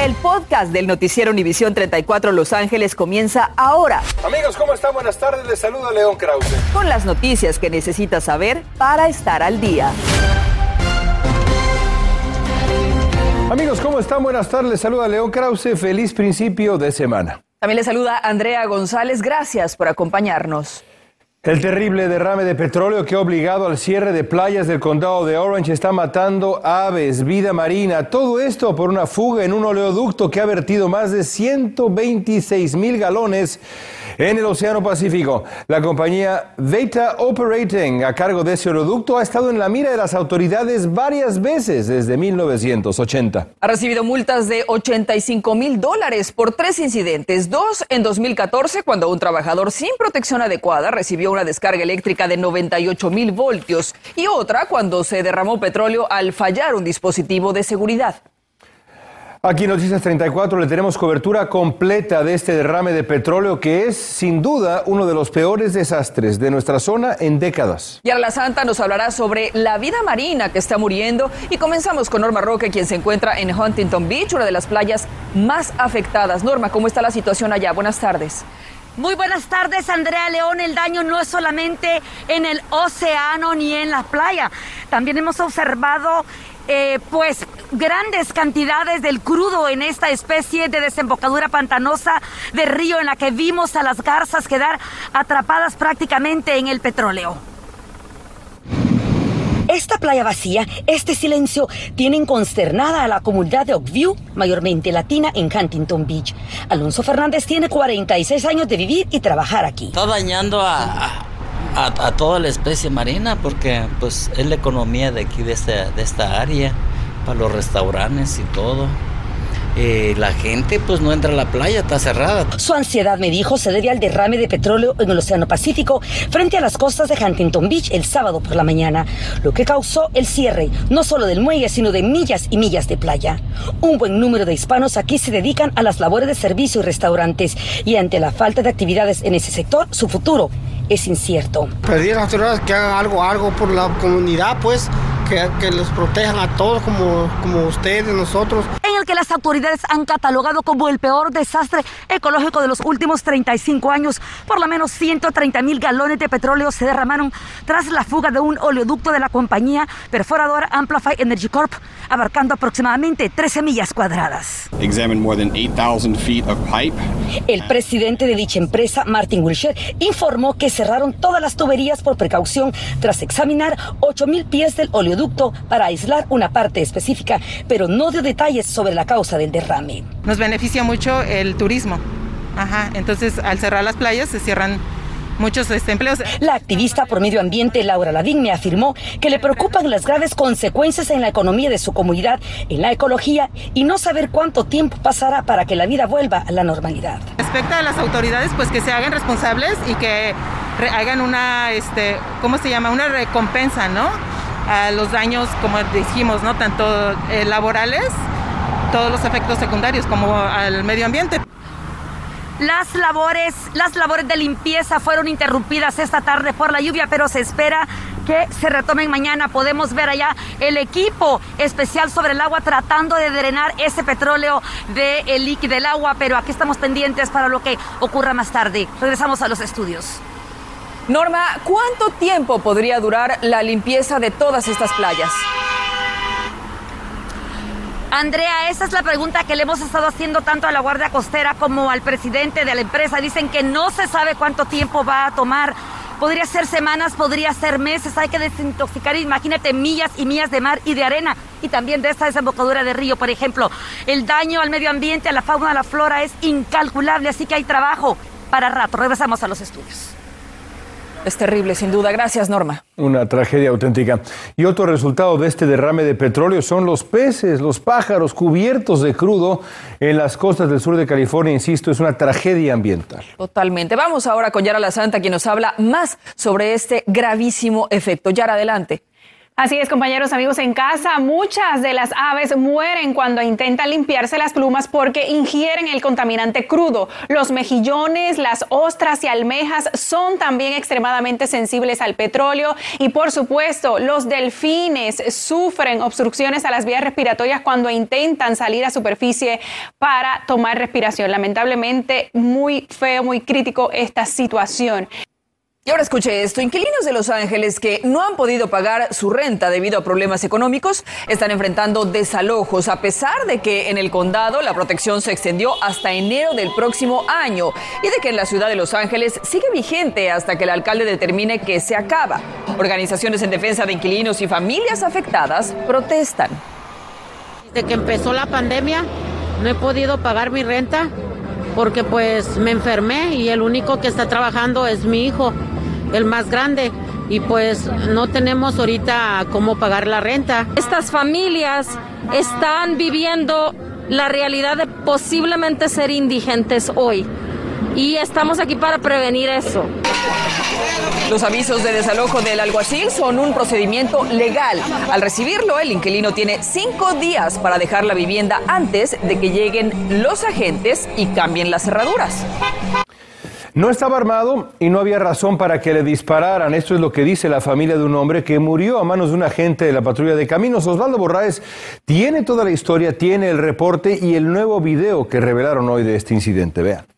El podcast del noticiero Univisión 34 Los Ángeles comienza ahora. Amigos, ¿cómo están? Buenas tardes. Les saluda León Krause. Con las noticias que necesitas saber para estar al día. Amigos, ¿cómo están? Buenas tardes. Les saluda León Krause. Feliz principio de semana. También le saluda Andrea González. Gracias por acompañarnos. El terrible derrame de petróleo que ha obligado al cierre de playas del condado de Orange está matando aves, vida marina, todo esto por una fuga en un oleoducto que ha vertido más de 126 mil galones en el Océano Pacífico. La compañía Data Operating, a cargo de ese oleoducto, ha estado en la mira de las autoridades varias veces desde 1980. Ha recibido multas de 85 mil dólares por tres incidentes, dos en 2014 cuando un trabajador sin protección adecuada recibió una descarga eléctrica de 98 mil voltios y otra cuando se derramó petróleo al fallar un dispositivo de seguridad. Aquí en Noticias 34 le tenemos cobertura completa de este derrame de petróleo que es sin duda uno de los peores desastres de nuestra zona en décadas. Y La Santa nos hablará sobre la vida marina que está muriendo y comenzamos con Norma Roque quien se encuentra en Huntington Beach, una de las playas más afectadas. Norma, ¿cómo está la situación allá? Buenas tardes. Muy buenas tardes, Andrea León. El daño no es solamente en el océano ni en la playa. También hemos observado, eh, pues, grandes cantidades del crudo en esta especie de desembocadura pantanosa de río en la que vimos a las garzas quedar atrapadas prácticamente en el petróleo. Esta playa vacía, este silencio, tienen consternada a la comunidad de Oakview, mayormente latina, en Huntington Beach. Alonso Fernández tiene 46 años de vivir y trabajar aquí. Está dañando a, a, toda la especie marina porque pues es la economía de aquí, de de esta área, para los restaurantes y todo. La gente pues no entra a la playa, está cerrada. Su ansiedad, me dijo, se debe al derrame de petróleo en el Océano Pacífico frente a las costas de Huntington Beach el sábado por la mañana, lo que causó el cierre no solo del muelle, sino de millas y millas de playa. Un buen número de hispanos aquí se dedican a las labores de servicio y restaurantes y ante la falta de actividades en ese sector, su futuro es incierto. Pedir a las autoridades que hagan algo, algo por la comunidad, pues, que, que los protejan a todos como, como ustedes, nosotros que las autoridades han catalogado como el peor desastre ecológico de los últimos 35 años. Por lo menos 130 mil galones de petróleo se derramaron tras la fuga de un oleoducto de la compañía perforadora Amplify Energy Corp, abarcando aproximadamente 13 millas cuadradas. El presidente de dicha empresa, Martin Wilshire, informó que cerraron todas las tuberías por precaución tras examinar 8 mil pies del oleoducto para aislar una parte específica, pero no dio detalles sobre la causa del derrame. Nos beneficia mucho el turismo. Ajá, entonces al cerrar las playas se cierran muchos este, empleos. La activista por medio ambiente Laura Ladín me afirmó que le preocupan las graves consecuencias en la economía de su comunidad, en la ecología y no saber cuánto tiempo pasará para que la vida vuelva a la normalidad. Respecto a las autoridades, pues que se hagan responsables y que hagan una, este, ¿cómo se llama? Una recompensa, ¿no? A los daños, como dijimos, ¿no? Tanto eh, laborales todos los efectos secundarios como al medio ambiente. Las labores, las labores de limpieza fueron interrumpidas esta tarde por la lluvia, pero se espera que se retomen mañana. Podemos ver allá el equipo especial sobre el agua tratando de drenar ese petróleo del líquido del agua, pero aquí estamos pendientes para lo que ocurra más tarde. Regresamos a los estudios. Norma, ¿cuánto tiempo podría durar la limpieza de todas estas playas? Andrea, esa es la pregunta que le hemos estado haciendo tanto a la Guardia Costera como al presidente de la empresa. Dicen que no se sabe cuánto tiempo va a tomar. Podría ser semanas, podría ser meses. Hay que desintoxicar, imagínate, millas y millas de mar y de arena. Y también de esta desembocadura de río, por ejemplo. El daño al medio ambiente, a la fauna, a la flora es incalculable. Así que hay trabajo para rato. Regresamos a los estudios. Es terrible, sin duda. Gracias, Norma. Una tragedia auténtica. Y otro resultado de este derrame de petróleo son los peces, los pájaros cubiertos de crudo en las costas del sur de California. Insisto, es una tragedia ambiental. Totalmente. Vamos ahora con Yara La Santa, quien nos habla más sobre este gravísimo efecto. Yara, adelante. Así es, compañeros, amigos en casa, muchas de las aves mueren cuando intentan limpiarse las plumas porque ingieren el contaminante crudo. Los mejillones, las ostras y almejas son también extremadamente sensibles al petróleo y por supuesto los delfines sufren obstrucciones a las vías respiratorias cuando intentan salir a superficie para tomar respiración. Lamentablemente, muy feo, muy crítico esta situación. Y ahora escuche esto, inquilinos de Los Ángeles que no han podido pagar su renta debido a problemas económicos están enfrentando desalojos a pesar de que en el condado la protección se extendió hasta enero del próximo año y de que en la ciudad de Los Ángeles sigue vigente hasta que el alcalde determine que se acaba. Organizaciones en defensa de inquilinos y familias afectadas protestan. Desde que empezó la pandemia no he podido pagar mi renta porque pues me enfermé y el único que está trabajando es mi hijo, el más grande, y pues no tenemos ahorita cómo pagar la renta. Estas familias están viviendo la realidad de posiblemente ser indigentes hoy y estamos aquí para prevenir eso. Los avisos de desalojo del alguacil son un procedimiento legal. Al recibirlo, el inquilino tiene cinco días para dejar la vivienda antes de que lleguen los agentes y cambien las cerraduras. No estaba armado y no había razón para que le dispararan. Esto es lo que dice la familia de un hombre que murió a manos de un agente de la patrulla de caminos. Osvaldo Borraes tiene toda la historia, tiene el reporte y el nuevo video que revelaron hoy de este incidente. Vean.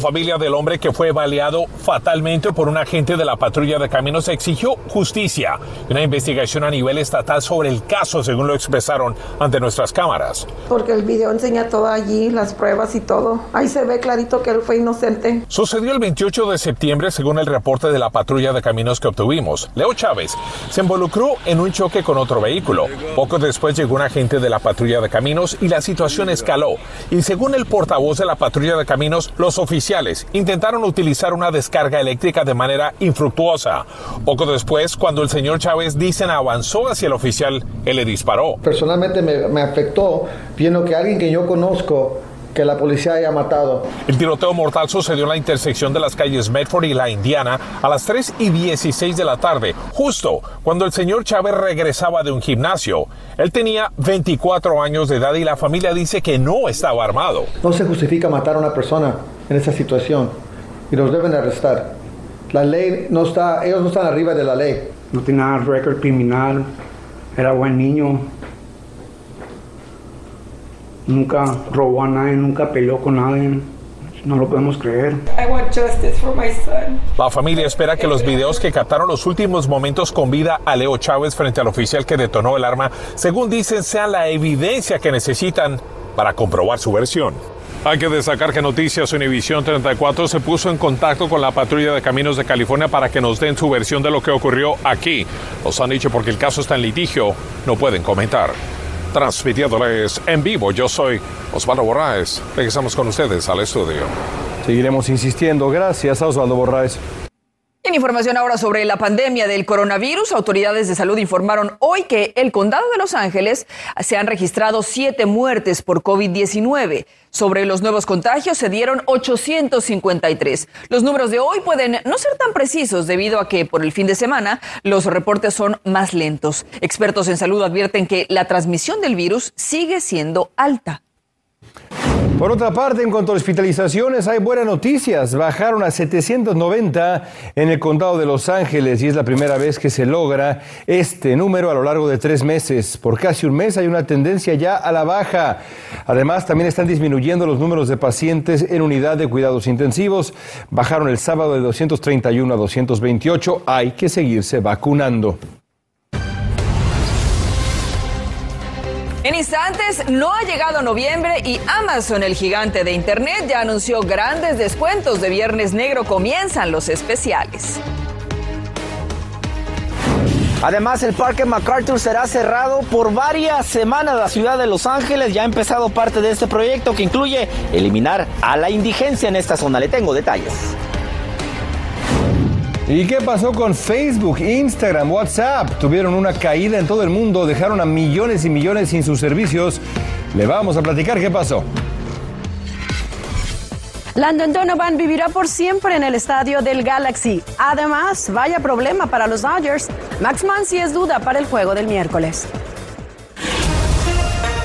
La familia del hombre que fue baleado fatalmente por un agente de la patrulla de caminos exigió justicia y una investigación a nivel estatal sobre el caso, según lo expresaron ante nuestras cámaras. Porque el video enseña todo allí, las pruebas y todo. Ahí se ve clarito que él fue inocente. Sucedió el 28 de septiembre, según el reporte de la patrulla de caminos que obtuvimos. Leo Chávez se involucró en un choque con otro vehículo. Poco después llegó un agente de la patrulla de caminos y la situación escaló. Y según el portavoz de la patrulla de caminos, los oficiales intentaron utilizar una descarga eléctrica de manera infructuosa. Poco después, cuando el señor Chávez dicen avanzó hacia el oficial, él le disparó. Personalmente me, me afectó viendo que alguien que yo conozco que la policía haya matado. El tiroteo mortal sucedió en la intersección de las calles Medford y la Indiana a las 3 y 16 de la tarde, justo cuando el señor Chávez regresaba de un gimnasio. Él tenía 24 años de edad y la familia dice que no estaba armado. No se justifica matar a una persona en esa situación y los deben arrestar. La ley no está, ellos no están arriba de la ley. No tiene nada récord criminal, era buen niño, nunca robó a nadie, nunca peleó con nadie. No lo podemos creer. La familia espera que los videos que captaron los últimos momentos con vida a Leo Chávez frente al oficial que detonó el arma, según dicen, sean la evidencia que necesitan para comprobar su versión. Hay que destacar que Noticias Univisión 34 se puso en contacto con la patrulla de caminos de California para que nos den su versión de lo que ocurrió aquí. Nos han dicho porque el caso está en litigio, no pueden comentar transmitiéndoles en vivo. Yo soy Osvaldo Borraes. Regresamos con ustedes al estudio. Seguiremos insistiendo. Gracias a Osvaldo Borraes. Información ahora sobre la pandemia del coronavirus, autoridades de salud informaron hoy que el condado de Los Ángeles se han registrado siete muertes por COVID-19. Sobre los nuevos contagios se dieron 853. Los números de hoy pueden no ser tan precisos debido a que por el fin de semana los reportes son más lentos. Expertos en salud advierten que la transmisión del virus sigue siendo alta. Por otra parte, en cuanto a hospitalizaciones, hay buenas noticias. Bajaron a 790 en el condado de Los Ángeles y es la primera vez que se logra este número a lo largo de tres meses. Por casi un mes hay una tendencia ya a la baja. Además, también están disminuyendo los números de pacientes en unidad de cuidados intensivos. Bajaron el sábado de 231 a 228. Hay que seguirse vacunando. En instantes, no ha llegado noviembre y Amazon, el gigante de Internet, ya anunció grandes descuentos de Viernes Negro. Comienzan los especiales. Además, el Parque MacArthur será cerrado por varias semanas. La ciudad de Los Ángeles ya ha empezado parte de este proyecto que incluye eliminar a la indigencia en esta zona. Le tengo detalles. ¿Y qué pasó con Facebook, Instagram, WhatsApp? Tuvieron una caída en todo el mundo, dejaron a millones y millones sin sus servicios. Le vamos a platicar qué pasó. Landon Donovan vivirá por siempre en el estadio del Galaxy. Además, vaya problema para los Dodgers. Max Mansi es duda para el juego del miércoles.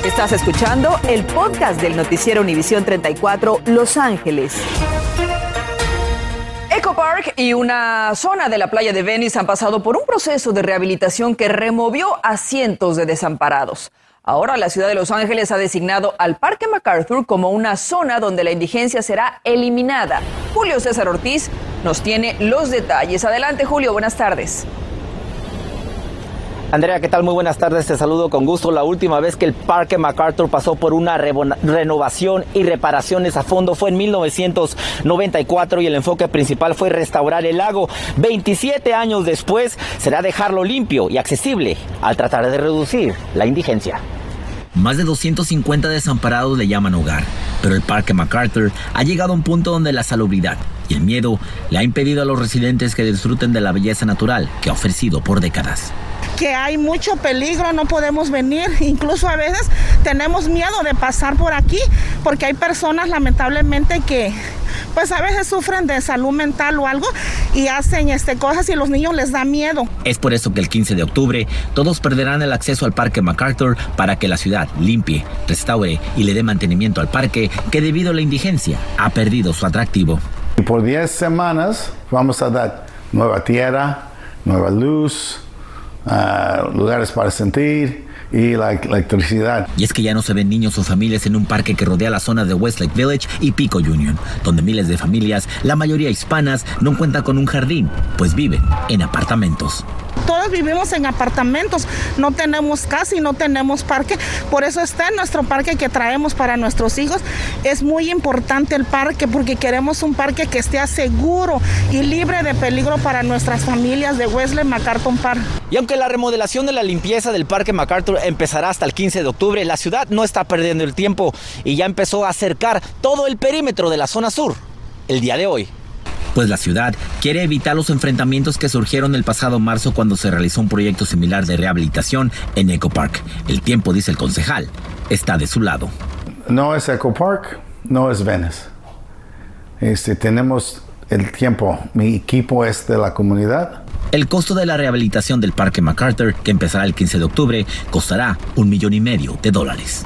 Estás escuchando el podcast del noticiero Univisión 34 Los Ángeles. Eco Park y una zona de la playa de Venice han pasado por un proceso de rehabilitación que removió a cientos de desamparados. Ahora la ciudad de Los Ángeles ha designado al Parque MacArthur como una zona donde la indigencia será eliminada. Julio César Ortiz nos tiene los detalles. Adelante Julio, buenas tardes. Andrea, ¿qué tal? Muy buenas tardes, te saludo con gusto. La última vez que el Parque MacArthur pasó por una renovación y reparaciones a fondo fue en 1994 y el enfoque principal fue restaurar el lago. 27 años después será dejarlo limpio y accesible al tratar de reducir la indigencia. Más de 250 desamparados le llaman hogar, pero el Parque MacArthur ha llegado a un punto donde la salubridad y el miedo le ha impedido a los residentes que disfruten de la belleza natural que ha ofrecido por décadas que hay mucho peligro, no podemos venir, incluso a veces tenemos miedo de pasar por aquí porque hay personas lamentablemente que pues a veces sufren de salud mental o algo y hacen este, cosas y los niños les da miedo. Es por eso que el 15 de octubre todos perderán el acceso al Parque MacArthur para que la ciudad limpie, restaure y le dé mantenimiento al parque que debido a la indigencia ha perdido su atractivo. Y por 10 semanas vamos a dar nueva tierra, nueva luz, uh, lugares para sentir y la electricidad. Y es que ya no se ven niños o familias en un parque que rodea la zona de Westlake Village y Pico Union, donde miles de familias, la mayoría hispanas, no cuentan con un jardín, pues viven en apartamentos. Todos vivimos en apartamentos, no tenemos casa y no tenemos parque. Por eso está en nuestro parque que traemos para nuestros hijos. Es muy importante el parque porque queremos un parque que esté seguro y libre de peligro para nuestras familias de Wesley MacArthur Park. Y aunque la remodelación de la limpieza del Parque MacArthur empezará hasta el 15 de octubre, la ciudad no está perdiendo el tiempo y ya empezó a acercar todo el perímetro de la zona sur el día de hoy pues la ciudad quiere evitar los enfrentamientos que surgieron el pasado marzo cuando se realizó un proyecto similar de rehabilitación en Eco Park. El tiempo, dice el concejal, está de su lado. No es Eco Park, no es Venice. Este, tenemos el tiempo, mi equipo es de la comunidad. El costo de la rehabilitación del Parque MacArthur, que empezará el 15 de octubre, costará un millón y medio de dólares.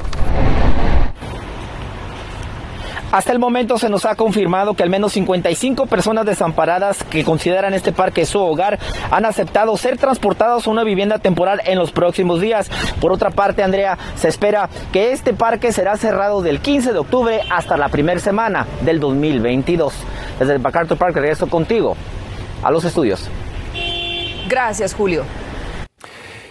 Hasta el momento se nos ha confirmado que al menos 55 personas desamparadas que consideran este parque su hogar han aceptado ser transportados a una vivienda temporal en los próximos días. Por otra parte, Andrea, se espera que este parque será cerrado del 15 de octubre hasta la primera semana del 2022. Desde el MacArthur Park regreso contigo a los estudios. Gracias, Julio.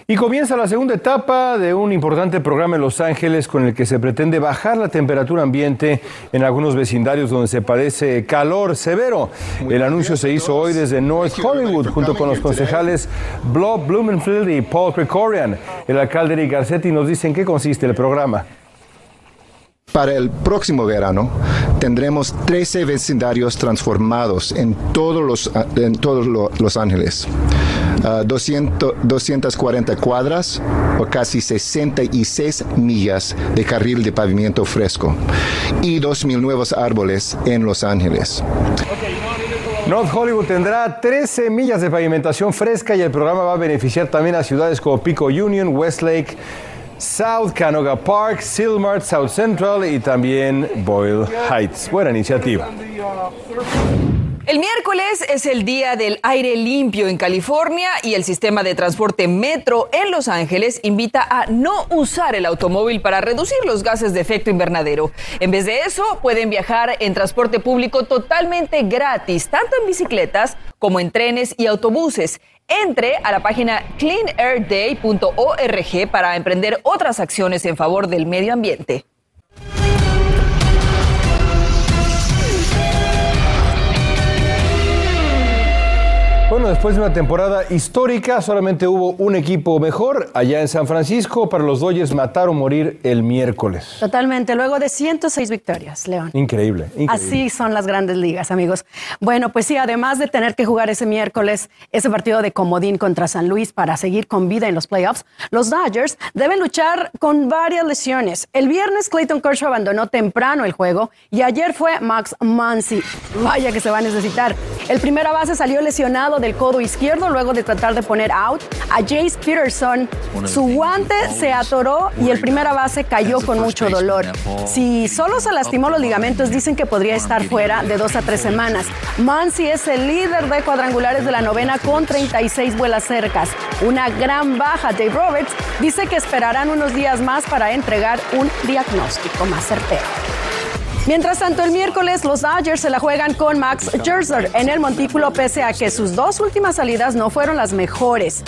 Y comienza la segunda etapa de un importante programa en Los Ángeles con el que se pretende bajar la temperatura ambiente en algunos vecindarios donde se padece calor severo. El anuncio se hizo hoy desde North Hollywood junto con los concejales Blob Blumenfield y Paul Krikorian. El alcalde Eric Garcetti nos dice en qué consiste el programa. Para el próximo verano tendremos 13 vecindarios transformados en todos los, en todos los Ángeles. 200, ah, 240 cuadras o casi 66 millas de carril de pavimento fresco y 2.000 nuevos árboles en Los Ángeles. North Hollywood tendrá 13 millas de pavimentación fresca y el programa va a beneficiar también a ciudades como Pico Union, Westlake, South Canoga Park, Silmart, South Central y también Boyle Heights. Buena iniciativa. El miércoles es el día del aire limpio en California y el sistema de transporte Metro en Los Ángeles invita a no usar el automóvil para reducir los gases de efecto invernadero. En vez de eso, pueden viajar en transporte público totalmente gratis, tanto en bicicletas como en trenes y autobuses. Entre a la página cleanairday.org para emprender otras acciones en favor del medio ambiente. Bueno, después de una temporada histórica, solamente hubo un equipo mejor allá en San Francisco. Para los Dodgers matar o morir el miércoles. Totalmente, luego de 106 victorias, León. Increíble, increíble. Así son las grandes ligas, amigos. Bueno, pues sí, además de tener que jugar ese miércoles ese partido de comodín contra San Luis para seguir con vida en los playoffs, los Dodgers deben luchar con varias lesiones. El viernes Clayton Kershaw abandonó temprano el juego y ayer fue Max Muncy. Vaya que se va a necesitar. El primera base salió lesionado del codo izquierdo luego de tratar de poner out a Jace Peterson. Su guante se atoró y el primera base cayó con mucho dolor. Si solo se lastimó los ligamentos, dicen que podría estar fuera de dos a tres semanas. Mansi es el líder de cuadrangulares de la novena con 36 vuelas cercas. Una gran baja. Dave Roberts dice que esperarán unos días más para entregar un diagnóstico más certero. Mientras tanto, el miércoles los Dodgers se la juegan con Max Scherzer en el montículo pese a que sus dos últimas salidas no fueron las mejores.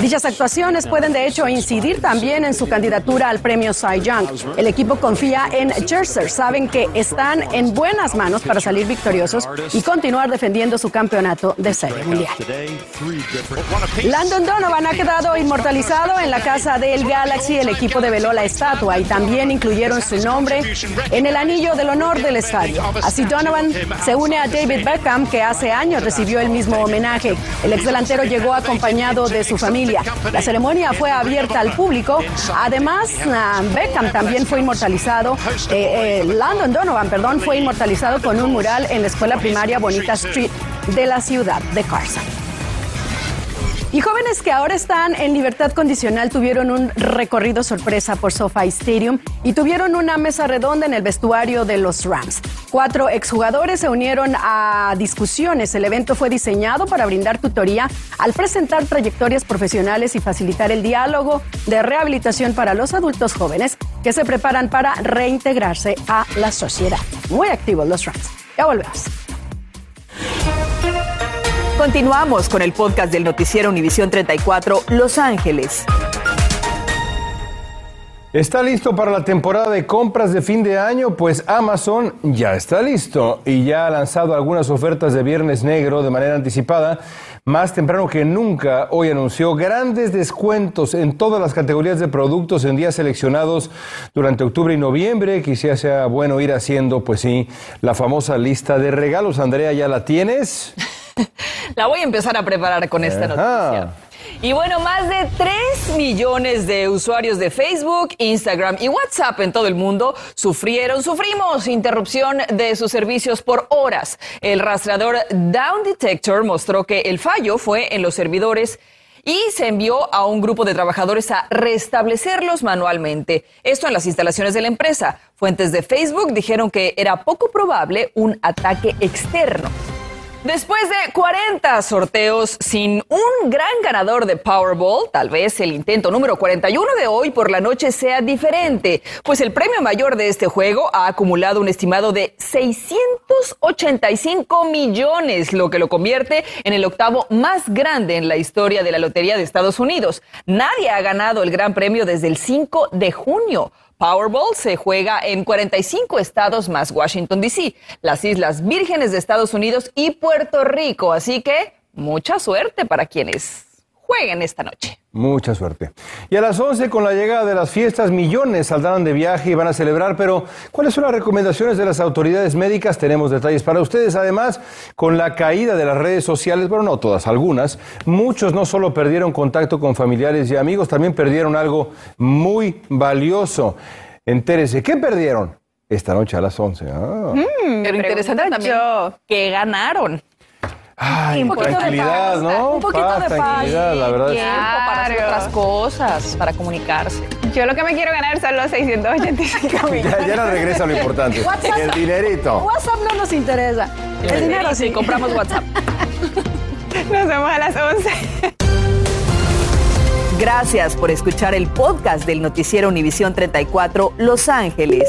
Dichas actuaciones pueden de hecho incidir también en su candidatura al premio Cy Young. El equipo confía en Scherzer, saben que están en buenas manos para salir victoriosos y continuar defendiendo su campeonato de Serie Mundial. Landon Donovan ha quedado inmortalizado en la casa del Galaxy. El equipo develó la estatua y también incluyeron su nombre en el anillo del honor del estadio. Así Donovan se une a David Beckham, que hace años recibió el mismo homenaje. El ex delantero llegó acompañado de su familia. La ceremonia fue abierta al público. Además, ah, Beckham también fue inmortalizado. Eh, eh, Landon Donovan, perdón, fue inmortalizado con un mural en la escuela primaria Bonita Street de la ciudad de Carson. Y jóvenes que ahora están en libertad condicional tuvieron un recorrido sorpresa por SoFi Stadium y tuvieron una mesa redonda en el vestuario de los Rams. Cuatro exjugadores se unieron a discusiones. El evento fue diseñado para brindar tutoría al presentar trayectorias profesionales y facilitar el diálogo de rehabilitación para los adultos jóvenes que se preparan para reintegrarse a la sociedad. Muy activos los Rams. Ya volvemos. Continuamos con el podcast del noticiero Univisión 34 Los Ángeles. ¿Está listo para la temporada de compras de fin de año? Pues Amazon ya está listo y ya ha lanzado algunas ofertas de Viernes Negro de manera anticipada. Más temprano que nunca, hoy anunció grandes descuentos en todas las categorías de productos en días seleccionados durante octubre y noviembre. Quizá sea bueno ir haciendo, pues sí, la famosa lista de regalos. Andrea, ¿ya la tienes? La voy a empezar a preparar con esta noticia. Y bueno, más de 3 millones de usuarios de Facebook, Instagram y WhatsApp en todo el mundo sufrieron, sufrimos interrupción de sus servicios por horas. El rastreador Down Detector mostró que el fallo fue en los servidores y se envió a un grupo de trabajadores a restablecerlos manualmente. Esto en las instalaciones de la empresa. Fuentes de Facebook dijeron que era poco probable un ataque externo. Después de 40 sorteos sin un gran ganador de Powerball, tal vez el intento número 41 de hoy por la noche sea diferente, pues el premio mayor de este juego ha acumulado un estimado de 685 millones, lo que lo convierte en el octavo más grande en la historia de la Lotería de Estados Unidos. Nadie ha ganado el gran premio desde el 5 de junio. Powerball se juega en 45 estados más Washington, D.C., las Islas Vírgenes de Estados Unidos y Puerto Rico. Así que mucha suerte para quienes jueguen esta noche. Mucha suerte. Y a las 11, con la llegada de las fiestas, millones saldrán de viaje y van a celebrar, pero ¿cuáles son las recomendaciones de las autoridades médicas? Tenemos detalles para ustedes. Además, con la caída de las redes sociales, bueno, no todas, algunas, muchos no solo perdieron contacto con familiares y amigos, también perdieron algo muy valioso. Entérese, ¿qué perdieron? Esta noche a las 11. Ah. Mm, pero interesante también que ganaron. Ay, un poquito tranquilidad, de paz, ¿no? Un poquito Paz, de paz. tranquilidad, la verdad. Tiempo para hacer otras cosas, para comunicarse. Yo lo que me quiero ganar son los 685 mil. Ya, ya no regresa lo importante. WhatsApp. El dinerito. WhatsApp no nos interesa. El dinero sí. compramos WhatsApp. Nos vemos a las 11. Gracias por escuchar el podcast del noticiero Univisión 34 Los Ángeles.